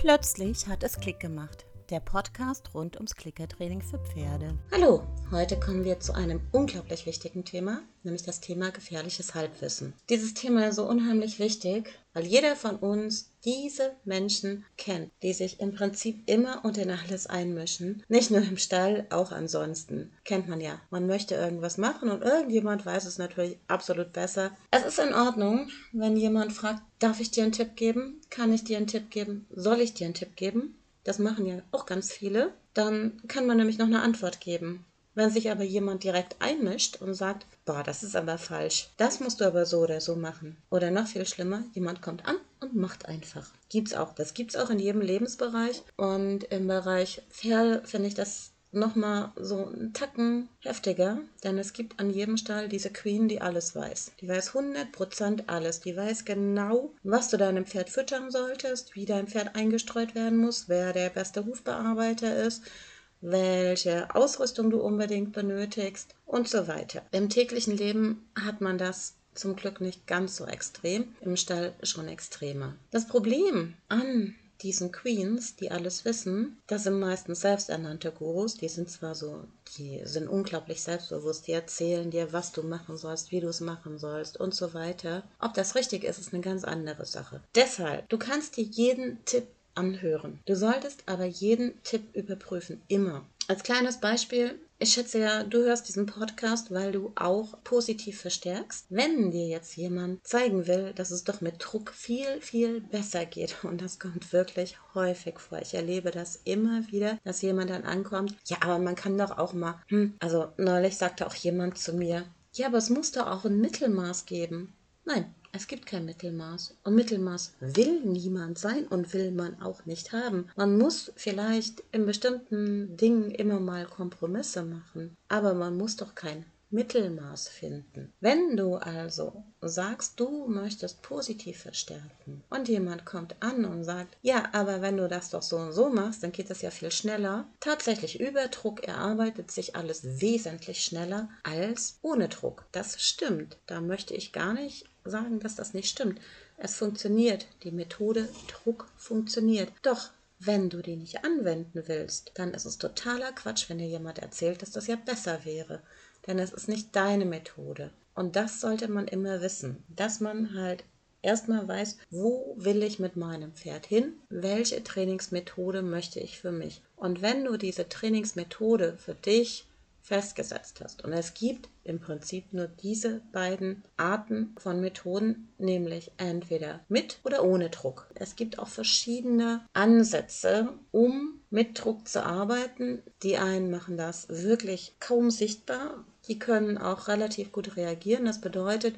Plötzlich hat es Klick gemacht. Der Podcast rund ums Klickertraining für Pferde. Hallo, heute kommen wir zu einem unglaublich wichtigen Thema, nämlich das Thema gefährliches Halbwissen. Dieses Thema ist so unheimlich wichtig, weil jeder von uns diese Menschen kennt, die sich im Prinzip immer und in alles einmischen. Nicht nur im Stall, auch ansonsten. Kennt man ja. Man möchte irgendwas machen und irgendjemand weiß es natürlich absolut besser. Es ist in Ordnung, wenn jemand fragt, darf ich dir einen Tipp geben? Kann ich dir einen Tipp geben? Soll ich dir einen Tipp geben? Das machen ja auch ganz viele. Dann kann man nämlich noch eine Antwort geben. Wenn sich aber jemand direkt einmischt und sagt, boah, das ist aber falsch, das musst du aber so oder so machen. Oder noch viel schlimmer, jemand kommt an und macht einfach. Gibt's auch. Das gibt's auch in jedem Lebensbereich. Und im Bereich Fair finde ich das nochmal so einen Tacken heftiger, denn es gibt an jedem Stall diese Queen, die alles weiß. Die weiß 100% alles. Die weiß genau, was du deinem Pferd füttern solltest, wie dein Pferd eingestreut werden muss, wer der beste Hufbearbeiter ist, welche Ausrüstung du unbedingt benötigst und so weiter. Im täglichen Leben hat man das zum Glück nicht ganz so extrem, im Stall schon extremer. Das Problem an diesen Queens, die alles wissen, das sind meistens selbsternannte Gurus, die sind zwar so, die sind unglaublich selbstbewusst, die erzählen dir, was du machen sollst, wie du es machen sollst und so weiter. Ob das richtig ist, ist eine ganz andere Sache. Deshalb, du kannst dir jeden Tipp anhören. Du solltest aber jeden Tipp überprüfen, immer. Als kleines Beispiel, ich schätze ja, du hörst diesen Podcast, weil du auch positiv verstärkst. Wenn dir jetzt jemand zeigen will, dass es doch mit Druck viel, viel besser geht, und das kommt wirklich häufig vor. Ich erlebe das immer wieder, dass jemand dann ankommt, ja, aber man kann doch auch mal, hm, also neulich sagte auch jemand zu mir, ja, aber es muss doch auch ein Mittelmaß geben. Nein, es gibt kein Mittelmaß. Und Mittelmaß will niemand sein und will man auch nicht haben. Man muss vielleicht in bestimmten Dingen immer mal Kompromisse machen, aber man muss doch kein Mittelmaß finden. Wenn du also sagst, du möchtest positiv verstärken und jemand kommt an und sagt, ja, aber wenn du das doch so und so machst, dann geht es ja viel schneller. Tatsächlich über Druck erarbeitet sich alles wesentlich schneller als ohne Druck. Das stimmt. Da möchte ich gar nicht sagen, dass das nicht stimmt. Es funktioniert. Die Methode Druck funktioniert. Doch wenn du die nicht anwenden willst, dann ist es totaler Quatsch, wenn dir jemand erzählt, dass das ja besser wäre. Denn es ist nicht deine Methode. Und das sollte man immer wissen, dass man halt erstmal weiß, wo will ich mit meinem Pferd hin, welche Trainingsmethode möchte ich für mich. Und wenn du diese Trainingsmethode für dich festgesetzt hast. Und es gibt im Prinzip nur diese beiden Arten von Methoden, nämlich entweder mit oder ohne Druck. Es gibt auch verschiedene Ansätze, um mit Druck zu arbeiten. Die einen machen das wirklich kaum sichtbar. Die können auch relativ gut reagieren. Das bedeutet,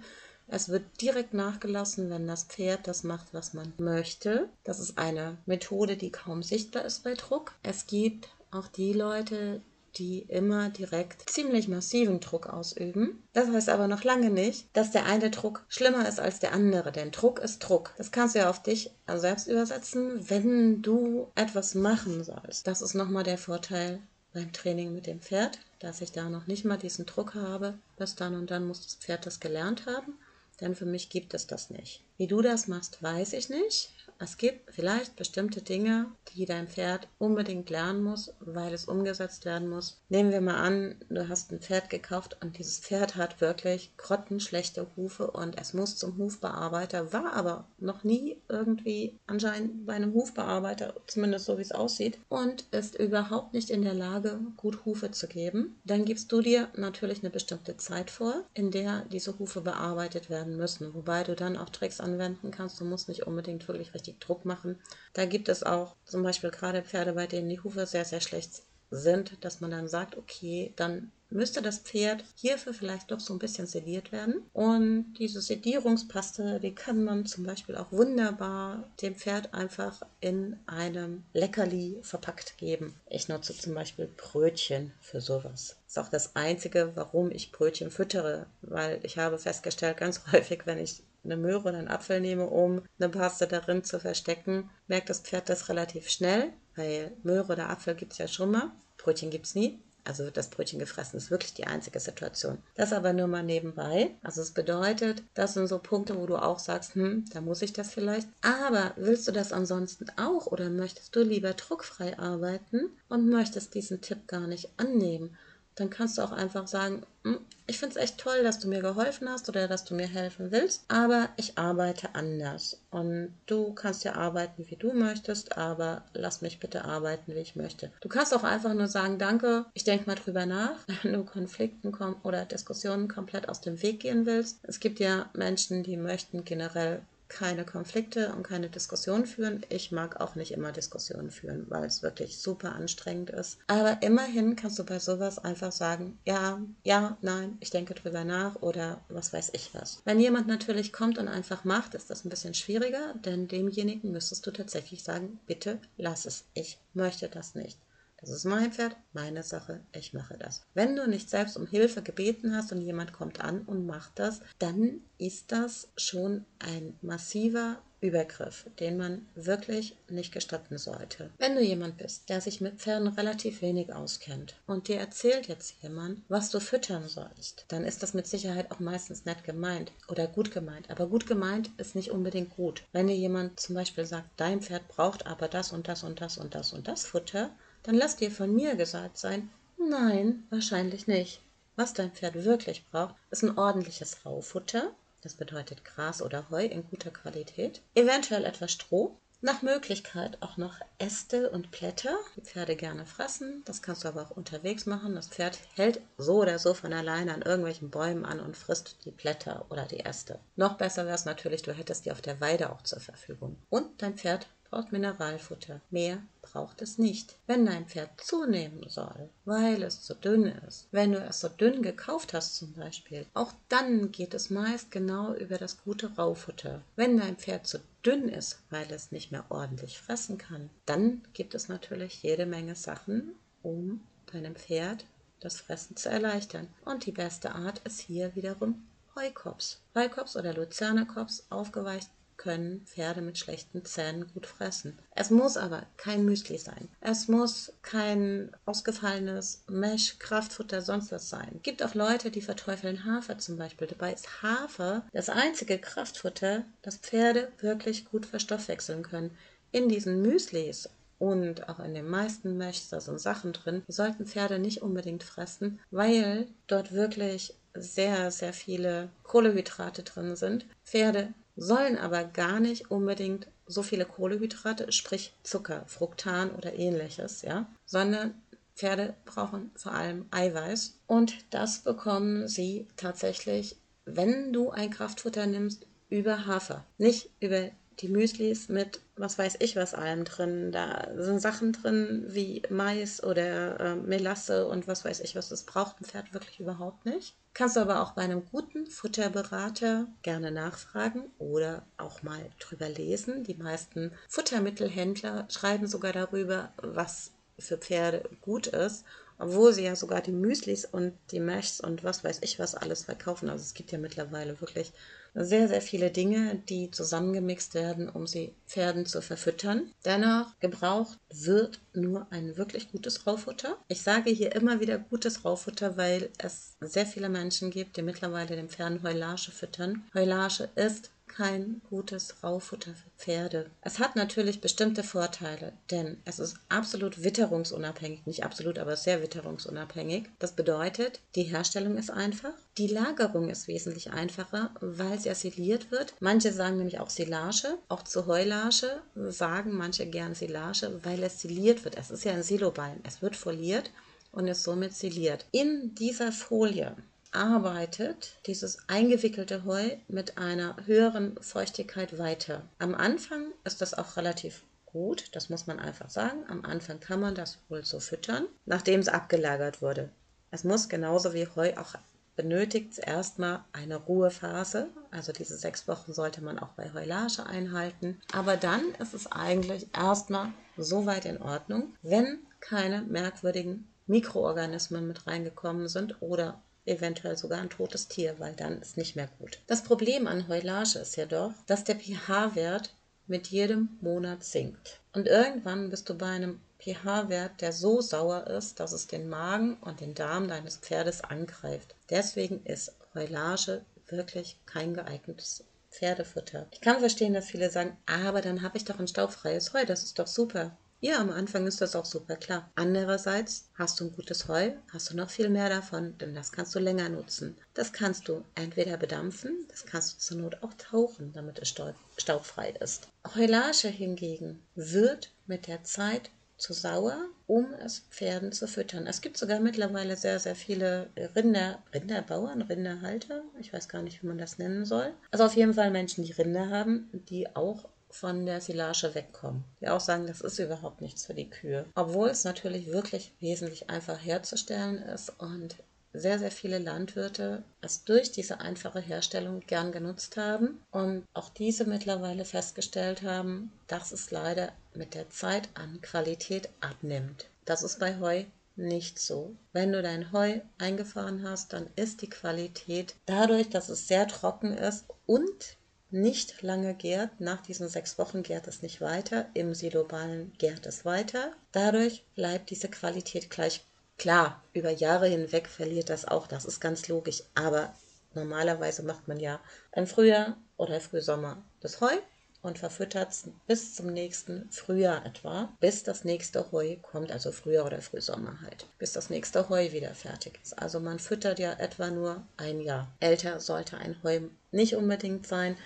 es wird direkt nachgelassen, wenn das Pferd das macht, was man möchte. Das ist eine Methode, die kaum sichtbar ist bei Druck. Es gibt auch die Leute, die immer direkt ziemlich massiven Druck ausüben. Das heißt aber noch lange nicht, dass der eine Druck schlimmer ist als der andere, denn Druck ist Druck. Das kannst du ja auf dich selbst übersetzen, wenn du etwas machen sollst. Das ist nochmal der Vorteil beim Training mit dem Pferd, dass ich da noch nicht mal diesen Druck habe. Bis dann und dann muss das Pferd das gelernt haben, denn für mich gibt es das nicht. Wie du das machst, weiß ich nicht. Es gibt vielleicht bestimmte Dinge, die dein Pferd unbedingt lernen muss, weil es umgesetzt werden muss. Nehmen wir mal an, du hast ein Pferd gekauft und dieses Pferd hat wirklich grottenschlechte Hufe und es muss zum Hufbearbeiter, war aber noch nie irgendwie anscheinend bei einem Hufbearbeiter, zumindest so wie es aussieht, und ist überhaupt nicht in der Lage, gut Hufe zu geben. Dann gibst du dir natürlich eine bestimmte Zeit vor, in der diese Hufe bearbeitet werden müssen, wobei du dann auch Tricks anwenden kannst. Du musst nicht unbedingt wirklich richtig Druck machen. Da gibt es auch zum Beispiel gerade Pferde, bei denen die Hufe sehr, sehr schlecht sind, dass man dann sagt, okay, dann müsste das Pferd hierfür vielleicht doch so ein bisschen sediert werden. Und diese Sedierungspaste, die kann man zum Beispiel auch wunderbar dem Pferd einfach in einem Leckerli verpackt geben. Ich nutze zum Beispiel Brötchen für sowas. Ist auch das Einzige, warum ich Brötchen füttere, weil ich habe festgestellt, ganz häufig, wenn ich eine Möhre oder einen Apfel nehme, um eine Paste darin zu verstecken, merkt das Pferd das relativ schnell, weil Möhre oder Apfel gibt es ja schon mal. Brötchen gibt es nie. Also wird das Brötchen gefressen. Ist wirklich die einzige Situation. Das aber nur mal nebenbei. Also es bedeutet, das sind so Punkte, wo du auch sagst, hm, da muss ich das vielleicht. Aber willst du das ansonsten auch oder möchtest du lieber druckfrei arbeiten und möchtest diesen Tipp gar nicht annehmen? Dann kannst du auch einfach sagen, hm, ich finde es echt toll, dass du mir geholfen hast oder dass du mir helfen willst, aber ich arbeite anders. Und du kannst ja arbeiten, wie du möchtest, aber lass mich bitte arbeiten, wie ich möchte. Du kannst auch einfach nur sagen, danke, ich denke mal drüber nach, wenn du Konflikten oder Diskussionen komplett aus dem Weg gehen willst. Es gibt ja Menschen, die möchten generell keine Konflikte und keine Diskussionen führen. Ich mag auch nicht immer Diskussionen führen, weil es wirklich super anstrengend ist. Aber immerhin kannst du bei sowas einfach sagen, ja, ja, nein, ich denke drüber nach oder was weiß ich was. Wenn jemand natürlich kommt und einfach macht, ist das ein bisschen schwieriger, denn demjenigen müsstest du tatsächlich sagen, bitte lass es, ich möchte das nicht. Das ist mein Pferd, meine Sache, ich mache das. Wenn du nicht selbst um Hilfe gebeten hast und jemand kommt an und macht das, dann ist das schon ein massiver Übergriff, den man wirklich nicht gestatten sollte. Wenn du jemand bist, der sich mit Pferden relativ wenig auskennt und dir erzählt jetzt jemand, was du füttern sollst, dann ist das mit Sicherheit auch meistens nett gemeint oder gut gemeint. Aber gut gemeint ist nicht unbedingt gut. Wenn dir jemand zum Beispiel sagt, dein Pferd braucht aber das und das und das und das und das Futter, dann lass dir von mir gesagt sein, nein, wahrscheinlich nicht. Was dein Pferd wirklich braucht, ist ein ordentliches Raufutter, das bedeutet Gras oder Heu in guter Qualität, eventuell etwas Stroh, nach Möglichkeit auch noch Äste und Blätter, die Pferde gerne fressen. Das kannst du aber auch unterwegs machen. Das Pferd hält so oder so von alleine an irgendwelchen Bäumen an und frisst die Blätter oder die Äste. Noch besser wäre es natürlich, du hättest die auf der Weide auch zur Verfügung. Und dein Pferd braucht Mineralfutter. Mehr braucht es nicht. Wenn dein Pferd zunehmen soll, weil es zu dünn ist, wenn du es so dünn gekauft hast zum Beispiel, auch dann geht es meist genau über das gute Raufutter. Wenn dein Pferd zu dünn ist, weil es nicht mehr ordentlich fressen kann, dann gibt es natürlich jede Menge Sachen, um deinem Pferd das Fressen zu erleichtern. Und die beste Art ist hier wiederum Heukops. Heukops oder Luzernerkops aufgeweicht können Pferde mit schlechten Zähnen gut fressen. Es muss aber kein Müsli sein. Es muss kein ausgefallenes Mesh, Kraftfutter, sonst was sein. Es gibt auch Leute, die verteufeln Hafer zum Beispiel. Dabei ist Hafer das einzige Kraftfutter, das Pferde wirklich gut verstoffwechseln können. In diesen Müslis und auch in den meisten Meshs, da sind Sachen drin, die sollten Pferde nicht unbedingt fressen, weil dort wirklich sehr, sehr viele Kohlehydrate drin sind. Pferde sollen aber gar nicht unbedingt so viele Kohlehydrate, sprich Zucker, Fructan oder ähnliches, ja, sondern Pferde brauchen vor allem Eiweiß und das bekommen sie tatsächlich, wenn du ein Kraftfutter nimmst, über Hafer, nicht über die Müslis mit was weiß ich was allem drin. Da sind Sachen drin wie Mais oder äh, Melasse und was weiß ich was. Das braucht ein Pferd wirklich überhaupt nicht. Kannst du aber auch bei einem guten Futterberater gerne nachfragen oder auch mal drüber lesen. Die meisten Futtermittelhändler schreiben sogar darüber, was für Pferde gut ist, obwohl sie ja sogar die Müslis und die Meshs und was weiß ich was alles verkaufen. Also es gibt ja mittlerweile wirklich sehr, sehr viele Dinge, die zusammengemixt werden, um sie Pferden zu verfüttern. Dennoch gebraucht wird nur ein wirklich gutes Raufutter. Ich sage hier immer wieder gutes Raufutter, weil es sehr viele Menschen gibt, die mittlerweile den Pferden Heulage füttern. Heulage ist kein gutes Raufutter für Pferde. Es hat natürlich bestimmte Vorteile, denn es ist absolut witterungsunabhängig, nicht absolut, aber sehr witterungsunabhängig. Das bedeutet, die Herstellung ist einfach, die Lagerung ist wesentlich einfacher, weil sie assiliert wird. Manche sagen nämlich auch Silage, auch zu Heulage sagen manche gern Silage, weil es siliert wird. Es ist ja ein Siloballen, es wird foliert und ist somit siliert. In dieser Folie arbeitet dieses eingewickelte Heu mit einer höheren Feuchtigkeit weiter. Am Anfang ist das auch relativ gut, das muss man einfach sagen. Am Anfang kann man das wohl so füttern, nachdem es abgelagert wurde. Es muss genauso wie Heu auch benötigt erstmal eine Ruhephase. Also diese sechs Wochen sollte man auch bei Heulage einhalten. Aber dann ist es eigentlich erstmal soweit in Ordnung, wenn keine merkwürdigen Mikroorganismen mit reingekommen sind oder eventuell sogar ein totes Tier, weil dann ist nicht mehr gut. Das Problem an Heulage ist jedoch, dass der pH-Wert mit jedem Monat sinkt. Und irgendwann bist du bei einem pH-Wert, der so sauer ist, dass es den Magen und den Darm deines Pferdes angreift. Deswegen ist Heulage wirklich kein geeignetes Pferdefutter. Ich kann verstehen, dass viele sagen, aber dann habe ich doch ein staubfreies Heu, das ist doch super. Ja, am Anfang ist das auch super klar. Andererseits hast du ein gutes Heu, hast du noch viel mehr davon, denn das kannst du länger nutzen. Das kannst du entweder bedampfen, das kannst du zur Not auch tauchen, damit es staubfrei ist. Heulage hingegen wird mit der Zeit zu sauer, um es Pferden zu füttern. Es gibt sogar mittlerweile sehr, sehr viele Rinder, Rinderbauern, Rinderhalter, ich weiß gar nicht, wie man das nennen soll. Also auf jeden Fall Menschen, die Rinder haben, die auch von der Silage wegkommen. Die auch sagen, das ist überhaupt nichts für die Kühe. Obwohl es natürlich wirklich wesentlich einfach herzustellen ist und sehr, sehr viele Landwirte es durch diese einfache Herstellung gern genutzt haben und auch diese mittlerweile festgestellt haben, dass es leider mit der Zeit an Qualität abnimmt. Das ist bei Heu nicht so. Wenn du dein Heu eingefahren hast, dann ist die Qualität dadurch, dass es sehr trocken ist und nicht lange gärt. Nach diesen sechs Wochen gärt es nicht weiter. Im Siloballen gärt es weiter. Dadurch bleibt diese Qualität gleich. Klar, über Jahre hinweg verliert das auch, das ist ganz logisch. Aber normalerweise macht man ja im Frühjahr oder Frühsommer das Heu und verfüttert es bis zum nächsten Frühjahr etwa, bis das nächste Heu kommt, also Frühjahr oder Frühsommer halt, bis das nächste Heu wieder fertig ist. Also man füttert ja etwa nur ein Jahr. Älter sollte ein Heu nicht unbedingt sein,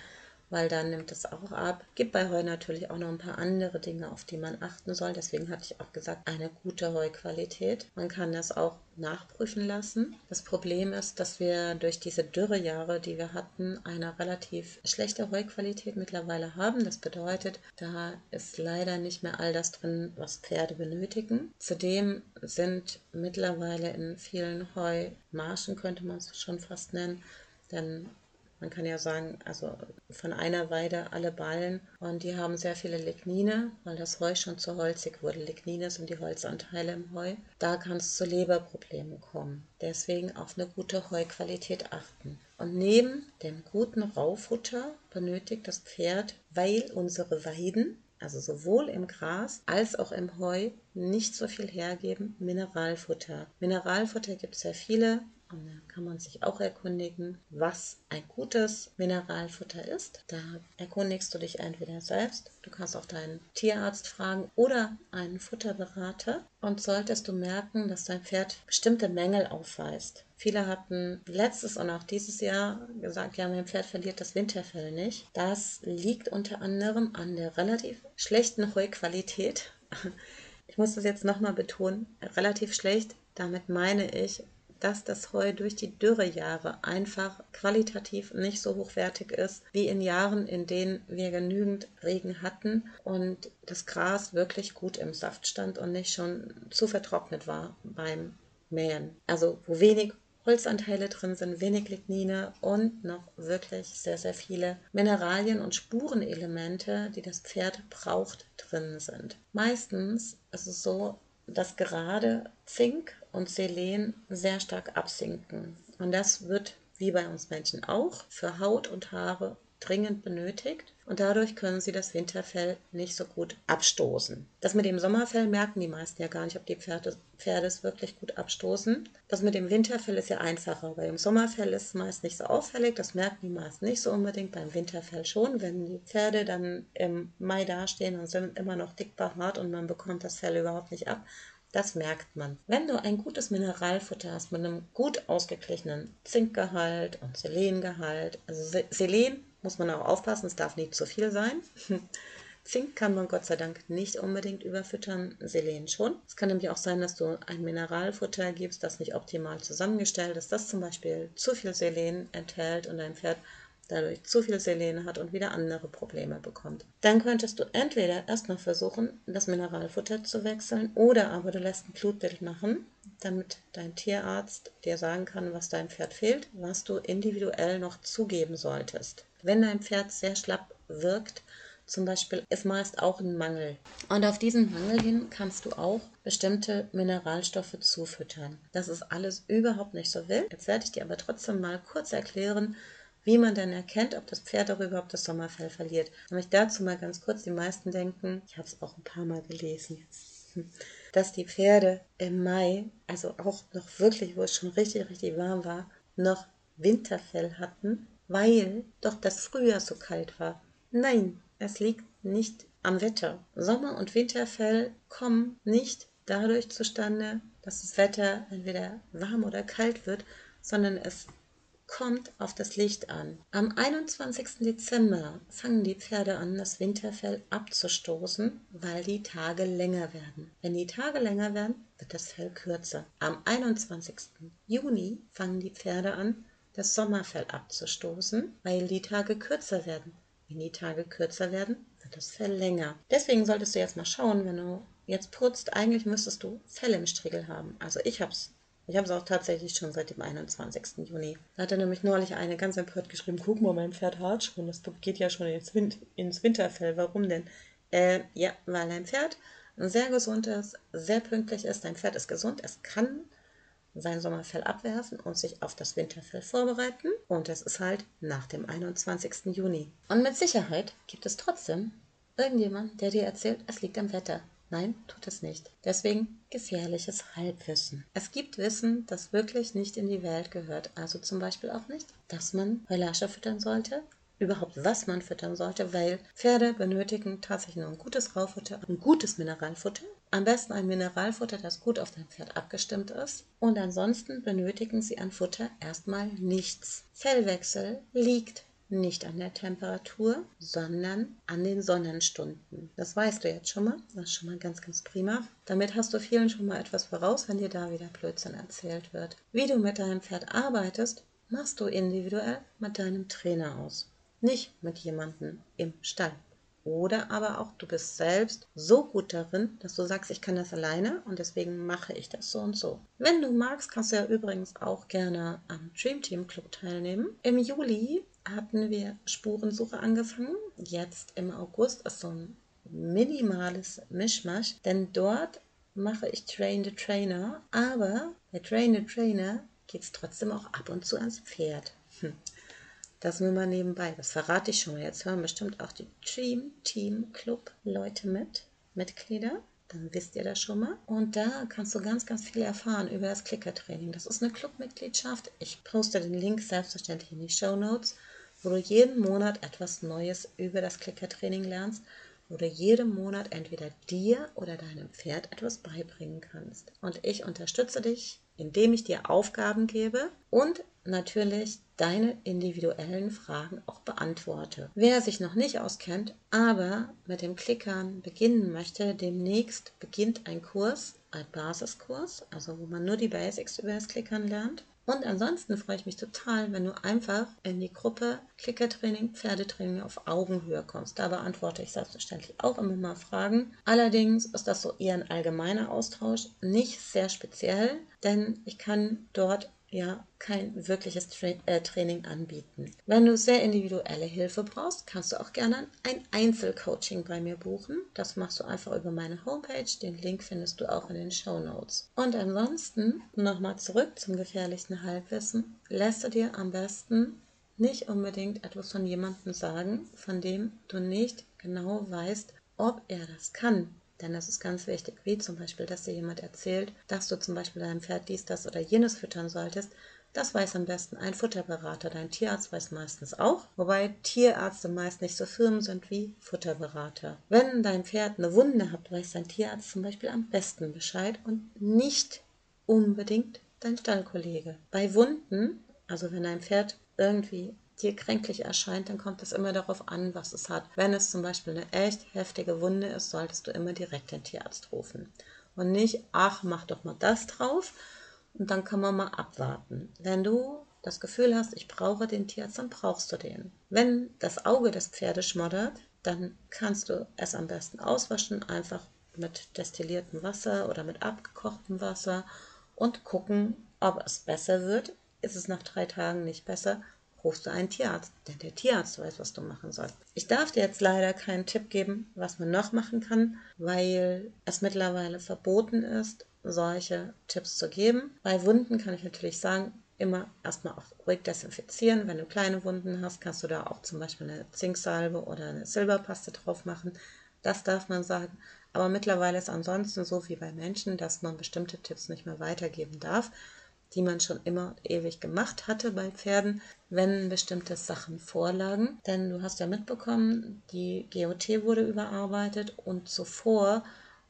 weil dann nimmt es auch ab. Gibt bei Heu natürlich auch noch ein paar andere Dinge, auf die man achten soll. Deswegen hatte ich auch gesagt, eine gute Heuqualität. Man kann das auch nachprüfen lassen. Das Problem ist, dass wir durch diese Dürrejahre, die wir hatten, eine relativ schlechte Heuqualität mittlerweile haben. Das bedeutet, da ist leider nicht mehr all das drin, was Pferde benötigen. Zudem sind mittlerweile in vielen Heumarschen, könnte man es schon fast nennen, denn man kann ja sagen, also von einer Weide alle Ballen und die haben sehr viele Lignine, weil das Heu schon zu holzig wurde. Lignine sind die Holzanteile im Heu. Da kann es zu Leberproblemen kommen. Deswegen auf eine gute Heuqualität achten. Und neben dem guten Raufutter benötigt das Pferd, weil unsere Weiden also sowohl im Gras als auch im Heu, nicht so viel hergeben, Mineralfutter. Mineralfutter gibt es sehr viele. Und da kann man sich auch erkundigen, was ein gutes Mineralfutter ist. Da erkundigst du dich entweder selbst, du kannst auch deinen Tierarzt fragen oder einen Futterberater. Und solltest du merken, dass dein Pferd bestimmte Mängel aufweist. Viele hatten letztes und auch dieses Jahr gesagt, ja, mein Pferd verliert das Winterfell nicht. Das liegt unter anderem an der relativ schlechten Heuqualität. Ich muss das jetzt nochmal betonen, relativ schlecht. Damit meine ich, dass das Heu durch die Dürrejahre einfach qualitativ nicht so hochwertig ist wie in Jahren, in denen wir genügend Regen hatten und das Gras wirklich gut im Saft stand und nicht schon zu vertrocknet war beim Mähen. Also wo wenig Holzanteile drin sind, wenig Lignine und noch wirklich sehr, sehr viele Mineralien und Spurenelemente, die das Pferd braucht, drin sind. Meistens ist es so, dass gerade Zink und Selen sehr stark absinken. Und das wird, wie bei uns Menschen auch, für Haut und Haare dringend benötigt und dadurch können sie das Winterfell nicht so gut abstoßen. Das mit dem Sommerfell merken die meisten ja gar nicht, ob die Pferde, Pferde es wirklich gut abstoßen. Das mit dem Winterfell ist ja einfacher. Bei dem Sommerfell ist es meist nicht so auffällig, das merken die meisten nicht so unbedingt, beim Winterfell schon. Wenn die Pferde dann im Mai dastehen und sind immer noch dick behaart und man bekommt das Fell überhaupt nicht ab, das merkt man. Wenn du ein gutes Mineralfutter hast mit einem gut ausgeglichenen Zinkgehalt und Selengehalt, also Selen muss man auch aufpassen, es darf nicht zu viel sein. Zink kann man Gott sei Dank nicht unbedingt überfüttern, Selen schon. Es kann nämlich auch sein, dass du ein Mineralfutter gibst, das nicht optimal zusammengestellt ist, das zum Beispiel zu viel Selen enthält und dein Pferd dadurch zu viel Selene hat und wieder andere Probleme bekommt. Dann könntest du entweder erstmal versuchen, das Mineralfutter zu wechseln oder aber du lässt ein Blutbild machen, damit dein Tierarzt dir sagen kann, was deinem Pferd fehlt, was du individuell noch zugeben solltest. Wenn dein Pferd sehr schlapp wirkt, zum Beispiel ist meist auch ein Mangel. Und auf diesen Mangel hin kannst du auch bestimmte Mineralstoffe zufüttern. Das ist alles überhaupt nicht so wild. Jetzt werde ich dir aber trotzdem mal kurz erklären, wie man dann erkennt, ob das Pferd darüber überhaupt das Sommerfell verliert. Nämlich dazu mal ganz kurz, die meisten denken, ich habe es auch ein paar Mal gelesen jetzt, dass die Pferde im Mai, also auch noch wirklich, wo es schon richtig, richtig warm war, noch Winterfell hatten, weil doch das Frühjahr so kalt war. Nein, es liegt nicht am Wetter. Sommer- und Winterfell kommen nicht dadurch zustande, dass das Wetter entweder warm oder kalt wird, sondern es kommt auf das Licht an. Am 21. Dezember fangen die Pferde an, das Winterfell abzustoßen, weil die Tage länger werden. Wenn die Tage länger werden, wird das Fell kürzer. Am 21. Juni fangen die Pferde an, das Sommerfell abzustoßen, weil die Tage kürzer werden. Wenn die Tage kürzer werden, wird das Fell länger. Deswegen solltest du jetzt mal schauen, wenn du jetzt putzt, eigentlich müsstest du Fell im Striegel haben. Also ich habe es ich habe es auch tatsächlich schon seit dem 21. Juni. Da hat er nämlich neulich eine ganz empört geschrieben, guck mal, mein Pferd hat schon, das geht ja schon ins, Win ins Winterfell. Warum denn? Äh, ja, weil dein Pferd sehr gesund ist, sehr pünktlich ist. Dein Pferd ist gesund, es kann sein Sommerfell abwerfen und sich auf das Winterfell vorbereiten. Und das ist halt nach dem 21. Juni. Und mit Sicherheit gibt es trotzdem irgendjemand, der dir erzählt, es liegt am Wetter. Nein, tut es nicht. Deswegen gefährliches Halbwissen. Es gibt Wissen, das wirklich nicht in die Welt gehört. Also zum Beispiel auch nicht, dass man Heulasche füttern sollte, überhaupt was man füttern sollte, weil Pferde benötigen tatsächlich nur ein gutes Raufutter, ein gutes Mineralfutter. Am besten ein Mineralfutter, das gut auf dein Pferd abgestimmt ist. Und ansonsten benötigen sie an Futter erstmal nichts. Fellwechsel liegt nicht an der Temperatur, sondern an den Sonnenstunden. Das weißt du jetzt schon mal. Das ist schon mal ganz, ganz prima. Damit hast du vielen schon mal etwas voraus, wenn dir da wieder Blödsinn erzählt wird. Wie du mit deinem Pferd arbeitest, machst du individuell mit deinem Trainer aus. Nicht mit jemandem im Stall. Oder aber auch, du bist selbst so gut darin, dass du sagst, ich kann das alleine und deswegen mache ich das so und so. Wenn du magst, kannst du ja übrigens auch gerne am Dream Team Club teilnehmen. Im Juli hatten wir Spurensuche angefangen. Jetzt im August ist so ein minimales Mischmasch, denn dort mache ich Train the Trainer, aber bei Train the Trainer geht es trotzdem auch ab und zu ans Pferd. Das nur mal nebenbei. Das verrate ich schon mal. Jetzt hören bestimmt auch die Dream Team Club Leute mit, Mitglieder. Dann wisst ihr das schon mal. Und da kannst du ganz, ganz viel erfahren über das Klickertraining. Das ist eine Clubmitgliedschaft. Ich poste den Link selbstverständlich in die Show Notes wo du jeden Monat etwas Neues über das Klickertraining lernst, wo du jeden Monat entweder dir oder deinem Pferd etwas beibringen kannst. Und ich unterstütze dich, indem ich dir Aufgaben gebe und natürlich deine individuellen Fragen auch beantworte. Wer sich noch nicht auskennt, aber mit dem Klickern beginnen möchte, demnächst beginnt ein Kurs, ein Basiskurs, also wo man nur die Basics über das Klickern lernt. Und ansonsten freue ich mich total, wenn du einfach in die Gruppe Klickertraining, Pferdetraining auf Augenhöhe kommst. Da beantworte ich selbstverständlich auch immer mal Fragen. Allerdings ist das so eher ein allgemeiner Austausch, nicht sehr speziell, denn ich kann dort ja kein wirkliches Tra äh, Training anbieten. Wenn du sehr individuelle Hilfe brauchst, kannst du auch gerne ein Einzelcoaching bei mir buchen. Das machst du einfach über meine Homepage. Den Link findest du auch in den Show Notes. Und ansonsten nochmal zurück zum gefährlichen Halbwissen. Lässt du dir am besten nicht unbedingt etwas von jemandem sagen, von dem du nicht genau weißt, ob er das kann. Denn das ist ganz wichtig, wie zum Beispiel, dass dir jemand erzählt, dass du zum Beispiel deinem Pferd dies, das oder jenes füttern solltest. Das weiß am besten ein Futterberater. Dein Tierarzt weiß meistens auch, wobei Tierärzte meist nicht so firm sind wie Futterberater. Wenn dein Pferd eine Wunde hat, weiß dein Tierarzt zum Beispiel am besten Bescheid und nicht unbedingt dein Stallkollege. Bei Wunden, also wenn dein Pferd irgendwie dir kränklich erscheint, dann kommt es immer darauf an, was es hat. Wenn es zum Beispiel eine echt heftige Wunde ist, solltest du immer direkt den Tierarzt rufen. Und nicht, ach, mach doch mal das drauf und dann kann man mal abwarten. Wenn du das Gefühl hast, ich brauche den Tierarzt, dann brauchst du den. Wenn das Auge des Pferdes schmoddert, dann kannst du es am besten auswaschen, einfach mit destilliertem Wasser oder mit abgekochtem Wasser und gucken, ob es besser wird. Ist es nach drei Tagen nicht besser, rufst du einen Tierarzt, denn der Tierarzt weiß, was du machen sollst. Ich darf dir jetzt leider keinen Tipp geben, was man noch machen kann, weil es mittlerweile verboten ist, solche Tipps zu geben. Bei Wunden kann ich natürlich sagen, immer erstmal auch ruhig desinfizieren. Wenn du kleine Wunden hast, kannst du da auch zum Beispiel eine Zinksalbe oder eine Silberpaste drauf machen. Das darf man sagen. Aber mittlerweile ist ansonsten so wie bei Menschen, dass man bestimmte Tipps nicht mehr weitergeben darf, die man schon immer ewig gemacht hatte bei Pferden, wenn bestimmte Sachen vorlagen. Denn du hast ja mitbekommen, die GOT wurde überarbeitet und zuvor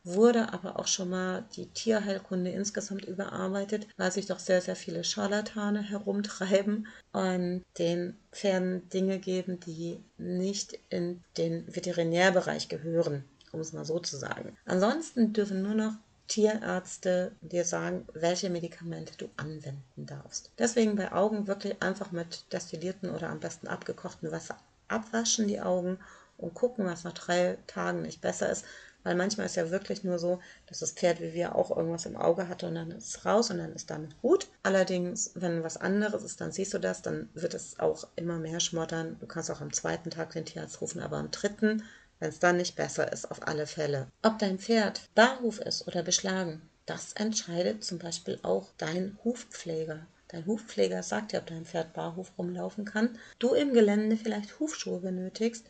wurde aber auch schon mal die Tierheilkunde insgesamt überarbeitet, weil sich doch sehr, sehr viele Scharlatane herumtreiben und den Pferden Dinge geben, die nicht in den Veterinärbereich gehören, um es mal so zu sagen. Ansonsten dürfen nur noch Tierärzte dir sagen, welche Medikamente du anwenden darfst. Deswegen bei Augen wirklich einfach mit destillierten oder am besten abgekochten Wasser abwaschen die Augen und gucken, was nach drei Tagen nicht besser ist. Weil manchmal ist ja wirklich nur so, dass das Pferd wie wir auch irgendwas im Auge hatte und dann ist es raus und dann ist damit gut. Allerdings, wenn was anderes ist, dann siehst du das, dann wird es auch immer mehr schmottern. Du kannst auch am zweiten Tag den Tierarzt rufen, aber am dritten, wenn es dann nicht besser ist, auf alle Fälle. Ob dein Pferd Barhuf ist oder beschlagen, das entscheidet zum Beispiel auch dein Hufpfleger. Dein Hufpfleger sagt dir, ob dein Pferd barhof rumlaufen kann. Du im Gelände vielleicht Hufschuhe benötigst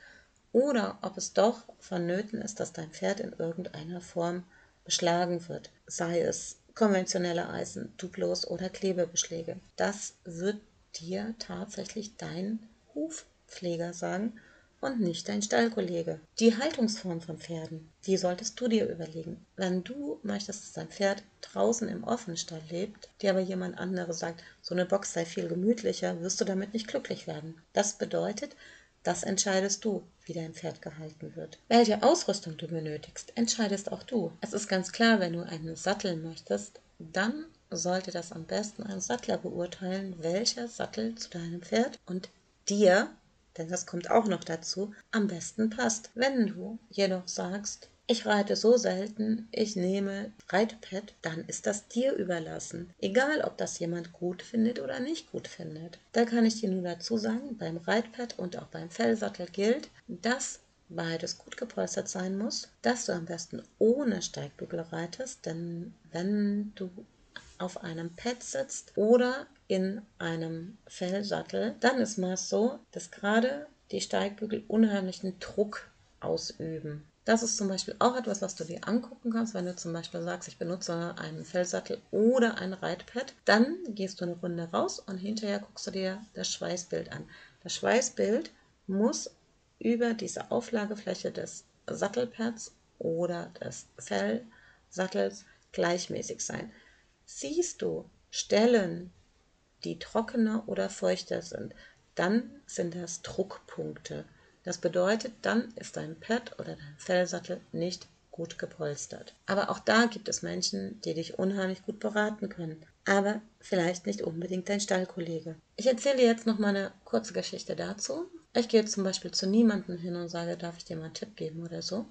oder ob es doch vonnöten ist, dass dein Pferd in irgendeiner Form beschlagen wird, sei es konventionelle Eisen, Duplos oder Klebebeschläge. Das wird dir tatsächlich dein Hufpfleger sagen und nicht dein Stallkollege. Die Haltungsform von Pferden, die solltest du dir überlegen. Wenn du möchtest, dass dein Pferd draußen im Offenstall lebt, dir aber jemand anderes sagt, so eine Box sei viel gemütlicher, wirst du damit nicht glücklich werden. Das bedeutet, das entscheidest du, wie dein Pferd gehalten wird. Welche Ausrüstung du benötigst, entscheidest auch du. Es ist ganz klar, wenn du einen Sattel möchtest, dann sollte das am besten ein Sattler beurteilen, welcher Sattel zu deinem Pferd und dir, denn das kommt auch noch dazu, am besten passt. Wenn du jedoch sagst, ich reite so selten, ich nehme Reitpad, dann ist das dir überlassen. Egal, ob das jemand gut findet oder nicht gut findet. Da kann ich dir nur dazu sagen, beim Reitpad und auch beim Fellsattel gilt, dass beides gut gepolstert sein muss, dass du am besten ohne Steigbügel reitest, denn wenn du auf einem Pad sitzt oder in einem Fellsattel, dann ist meist so, dass gerade die Steigbügel unheimlichen Druck ausüben. Das ist zum Beispiel auch etwas, was du dir angucken kannst, wenn du zum Beispiel sagst, ich benutze einen Fellsattel oder ein Reitpad. Dann gehst du eine Runde raus und hinterher guckst du dir das Schweißbild an. Das Schweißbild muss über diese Auflagefläche des Sattelpads oder des Fellsattels gleichmäßig sein. Siehst du Stellen, die trockener oder feuchter sind, dann sind das Druckpunkte. Das bedeutet, dann ist dein Pad oder dein Fellsattel nicht gut gepolstert. Aber auch da gibt es Menschen, die dich unheimlich gut beraten können. Aber vielleicht nicht unbedingt dein Stallkollege. Ich erzähle jetzt noch mal eine kurze Geschichte dazu. Ich gehe zum Beispiel zu niemandem hin und sage, darf ich dir mal einen Tipp geben oder so.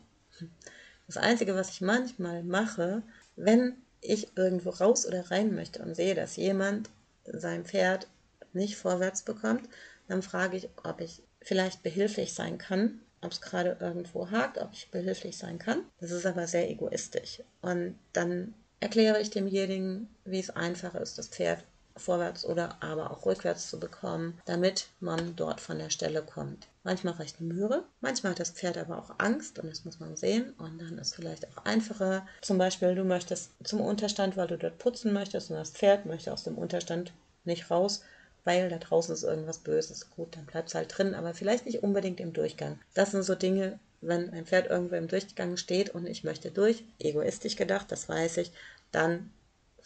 Das Einzige, was ich manchmal mache, wenn ich irgendwo raus oder rein möchte und sehe, dass jemand sein Pferd nicht vorwärts bekommt, dann frage ich, ob ich vielleicht behilflich sein kann, ob es gerade irgendwo hakt, ob ich behilflich sein kann. Das ist aber sehr egoistisch. Und dann erkläre ich demjenigen, wie es einfach ist, das Pferd vorwärts oder aber auch rückwärts zu bekommen, damit man dort von der Stelle kommt. Manchmal reicht eine Möhre, manchmal hat das Pferd aber auch Angst und das muss man sehen und dann ist vielleicht auch einfacher. Zum Beispiel, du möchtest zum Unterstand, weil du dort putzen möchtest und das Pferd möchte aus dem Unterstand nicht raus, weil da draußen ist irgendwas Böses. Gut, dann bleibt es halt drin, aber vielleicht nicht unbedingt im Durchgang. Das sind so Dinge, wenn ein Pferd irgendwo im Durchgang steht und ich möchte durch, egoistisch gedacht, das weiß ich, dann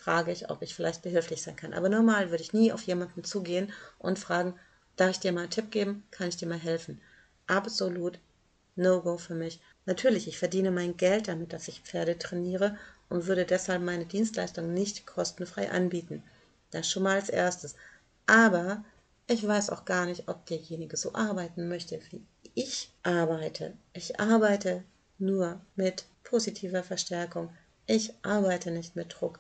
frage ich, ob ich vielleicht behilflich sein kann. Aber normal würde ich nie auf jemanden zugehen und fragen, darf ich dir mal einen Tipp geben? Kann ich dir mal helfen? Absolut No-Go für mich. Natürlich, ich verdiene mein Geld damit, dass ich Pferde trainiere und würde deshalb meine Dienstleistung nicht kostenfrei anbieten. Das schon mal als erstes. Aber ich weiß auch gar nicht, ob derjenige so arbeiten möchte, wie ich arbeite. Ich arbeite nur mit positiver Verstärkung. Ich arbeite nicht mit Druck.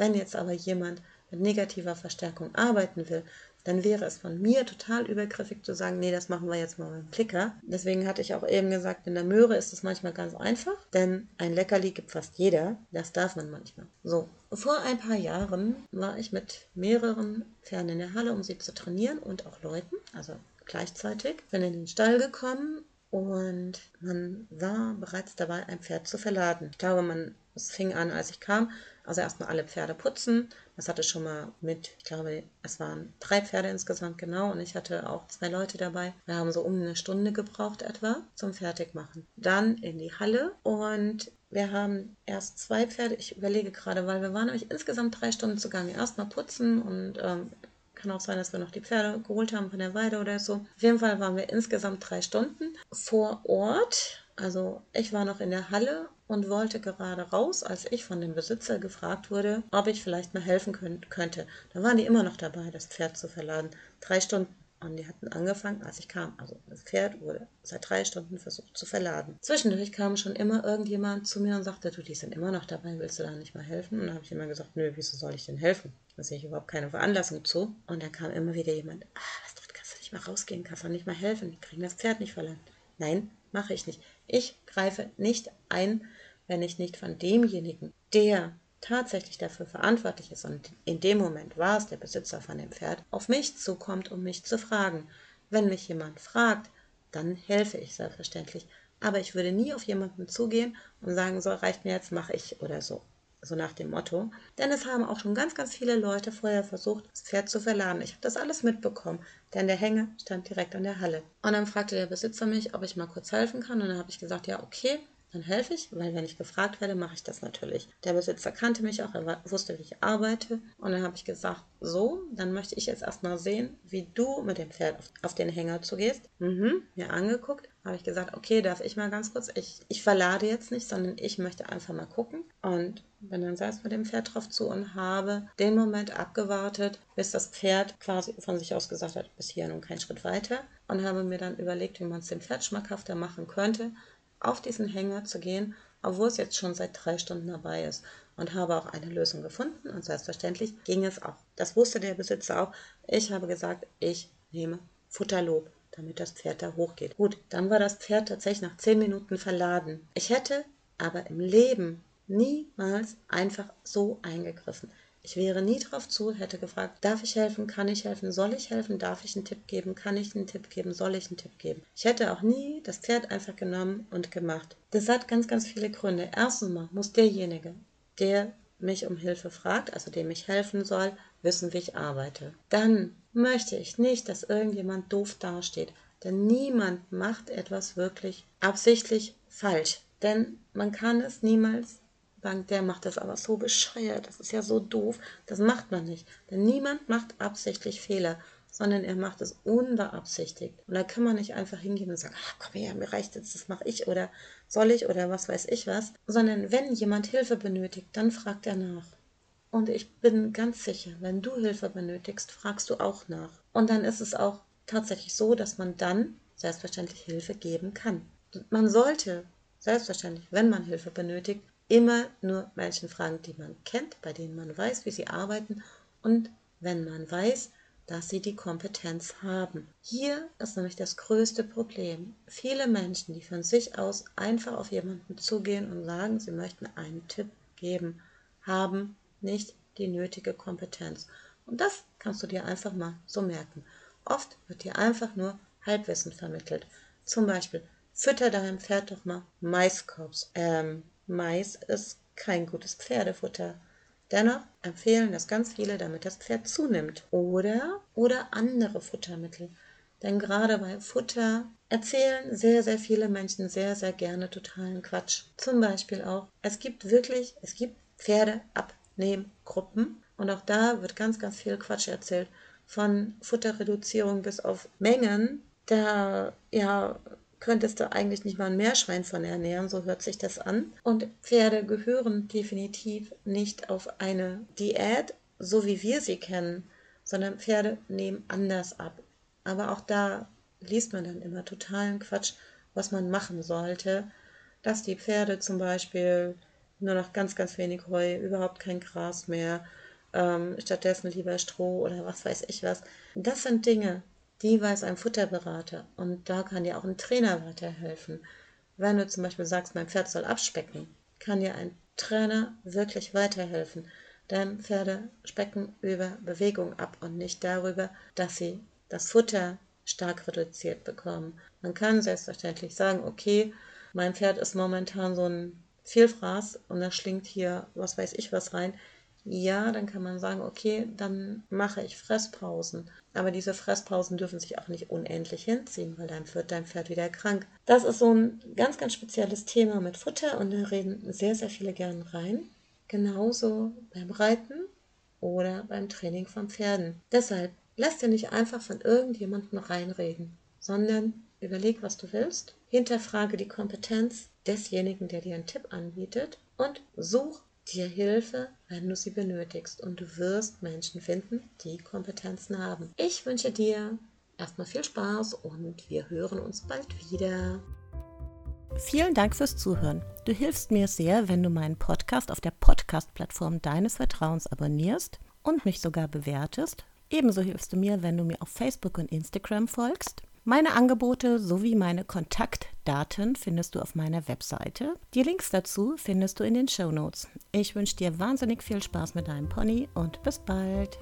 Wenn jetzt aber jemand mit negativer Verstärkung arbeiten will, dann wäre es von mir total übergriffig zu sagen, nee, das machen wir jetzt mal mit dem Klicker. Deswegen hatte ich auch eben gesagt, in der Möhre ist es manchmal ganz einfach, denn ein Leckerli gibt fast jeder. Das darf man manchmal. So, vor ein paar Jahren war ich mit mehreren Pferden in der Halle, um sie zu trainieren und auch Leuten, also gleichzeitig. Bin in den Stall gekommen und man war bereits dabei, ein Pferd zu verladen. Ich glaube, man, es fing an, als ich kam. Also erstmal alle Pferde putzen. Das hatte schon mal mit, ich glaube, es waren drei Pferde insgesamt genau und ich hatte auch zwei Leute dabei. Wir haben so um eine Stunde gebraucht etwa zum Fertigmachen. Dann in die Halle und wir haben erst zwei Pferde. Ich überlege gerade, weil wir waren nämlich insgesamt drei Stunden zugange. Erstmal putzen und ähm, kann auch sein, dass wir noch die Pferde geholt haben von der Weide oder so. Auf jeden Fall waren wir insgesamt drei Stunden vor Ort. Also ich war noch in der Halle und wollte gerade raus, als ich von dem Besitzer gefragt wurde, ob ich vielleicht mal helfen könnte. Da waren die immer noch dabei, das Pferd zu verladen. Drei Stunden. Und die hatten angefangen, als ich kam. Also das Pferd wurde seit drei Stunden versucht zu verladen. Zwischendurch kam schon immer irgendjemand zu mir und sagte, du, die sind immer noch dabei, willst du da nicht mal helfen? Und dann habe ich immer gesagt, nö, wieso soll ich denn helfen? Da sehe ich überhaupt keine Veranlassung zu. Und dann kam immer wieder jemand, ah, was kannst du nicht mal rausgehen, kannst du nicht mal helfen, die kriegen das Pferd nicht verlangt. Nein, mache ich nicht. Ich greife nicht ein, wenn ich nicht von demjenigen, der tatsächlich dafür verantwortlich ist, und in dem Moment war es der Besitzer von dem Pferd, auf mich zukommt, um mich zu fragen. Wenn mich jemand fragt, dann helfe ich selbstverständlich. Aber ich würde nie auf jemanden zugehen und sagen, so reicht mir jetzt, mache ich oder so so nach dem Motto. Denn es haben auch schon ganz, ganz viele Leute vorher versucht, das Pferd zu verladen. Ich habe das alles mitbekommen, denn der Hänger stand direkt an der Halle. Und dann fragte der Besitzer mich, ob ich mal kurz helfen kann. Und dann habe ich gesagt, ja, okay, dann helfe ich, weil wenn ich gefragt werde, mache ich das natürlich. Der Besitzer kannte mich auch, er wusste, wie ich arbeite. Und dann habe ich gesagt, so, dann möchte ich jetzt erstmal sehen, wie du mit dem Pferd auf, den Hänger zugehst. Mhm, mir angeguckt, habe ich gesagt, okay, darf ich mal ganz kurz, ich, ich verlade jetzt nicht, sondern ich möchte einfach mal gucken. Und bin dann selbst mit dem Pferd drauf zu und habe den Moment abgewartet, bis das Pferd quasi von sich aus gesagt hat, bis hier und keinen Schritt weiter. Und habe mir dann überlegt, wie man es dem Pferd schmackhafter machen könnte auf diesen Hänger zu gehen, obwohl es jetzt schon seit drei Stunden dabei ist. Und habe auch eine Lösung gefunden und selbstverständlich ging es auch. Das wusste der Besitzer auch. Ich habe gesagt, ich nehme Futterlob, damit das Pferd da hochgeht. Gut, dann war das Pferd tatsächlich nach zehn Minuten verladen. Ich hätte aber im Leben niemals einfach so eingegriffen. Ich wäre nie drauf zu, hätte gefragt, darf ich helfen, kann ich helfen, soll ich helfen, darf ich einen Tipp geben, kann ich einen Tipp geben, soll ich einen Tipp geben. Ich hätte auch nie das Pferd einfach genommen und gemacht. Das hat ganz, ganz viele Gründe. Erstens mal muss derjenige, der mich um Hilfe fragt, also dem ich helfen soll, wissen, wie ich arbeite. Dann möchte ich nicht, dass irgendjemand doof dasteht, denn niemand macht etwas wirklich absichtlich falsch. Denn man kann es niemals sagen, der macht das aber so bescheuert, das ist ja so doof. Das macht man nicht. Denn niemand macht absichtlich Fehler, sondern er macht es unbeabsichtigt. Und da kann man nicht einfach hingehen und sagen, ach komm her, mir reicht jetzt, das mache ich oder soll ich oder was weiß ich was. Sondern wenn jemand Hilfe benötigt, dann fragt er nach. Und ich bin ganz sicher, wenn du Hilfe benötigst, fragst du auch nach. Und dann ist es auch tatsächlich so, dass man dann selbstverständlich Hilfe geben kann. Man sollte selbstverständlich, wenn man Hilfe benötigt, immer nur Menschen fragen, die man kennt, bei denen man weiß, wie sie arbeiten und wenn man weiß, dass sie die Kompetenz haben. Hier ist nämlich das größte Problem. Viele Menschen, die von sich aus einfach auf jemanden zugehen und sagen, sie möchten einen Tipp geben, haben nicht die nötige Kompetenz. Und das kannst du dir einfach mal so merken. Oft wird dir einfach nur Halbwissen vermittelt. Zum Beispiel, fütter deinem Pferd doch mal Maiskorps. Ähm, Mais ist kein gutes Pferdefutter. Dennoch empfehlen das ganz viele, damit das Pferd zunimmt. Oder, oder andere Futtermittel. Denn gerade bei Futter erzählen sehr, sehr viele Menschen sehr, sehr gerne totalen Quatsch. Zum Beispiel auch, es gibt wirklich, es gibt Pferdeabnehmgruppen und auch da wird ganz, ganz viel Quatsch erzählt. Von Futterreduzierung bis auf Mengen. Da, ja, könntest du eigentlich nicht mal ein Meerschwein von ernähren, so hört sich das an. Und Pferde gehören definitiv nicht auf eine Diät, so wie wir sie kennen, sondern Pferde nehmen anders ab. Aber auch da liest man dann immer totalen Quatsch, was man machen sollte, dass die Pferde zum Beispiel nur noch ganz, ganz wenig Heu, überhaupt kein Gras mehr, ähm, stattdessen lieber Stroh oder was weiß ich was. Das sind Dinge, die weiß ein Futterberater und da kann dir auch ein Trainer weiterhelfen. Wenn du zum Beispiel sagst, mein Pferd soll abspecken, kann dir ein Trainer wirklich weiterhelfen. Denn Pferde specken über Bewegung ab und nicht darüber, dass sie das Futter stark reduziert bekommen. Man kann selbstverständlich sagen, okay, mein Pferd ist momentan so ein Vielfraß und da schlingt hier was weiß ich was rein. Ja, dann kann man sagen, okay, dann mache ich Fresspausen. Aber diese Fresspausen dürfen sich auch nicht unendlich hinziehen, weil dann wird dein Pferd wieder krank. Das ist so ein ganz, ganz spezielles Thema mit Futter und da reden sehr, sehr viele gern rein. Genauso beim Reiten oder beim Training von Pferden. Deshalb lass dir nicht einfach von irgendjemandem reinreden, sondern überleg, was du willst, hinterfrage die Kompetenz desjenigen, der dir einen Tipp anbietet und such dir Hilfe, wenn du sie benötigst. Und du wirst Menschen finden, die Kompetenzen haben. Ich wünsche dir erstmal viel Spaß und wir hören uns bald wieder. Vielen Dank fürs Zuhören. Du hilfst mir sehr, wenn du meinen Podcast auf der Podcast-Plattform deines Vertrauens abonnierst und mich sogar bewertest. Ebenso hilfst du mir, wenn du mir auf Facebook und Instagram folgst. Meine Angebote sowie meine Kontaktdaten findest du auf meiner Webseite. Die Links dazu findest du in den Show Notes. Ich wünsche dir wahnsinnig viel Spaß mit deinem Pony und bis bald.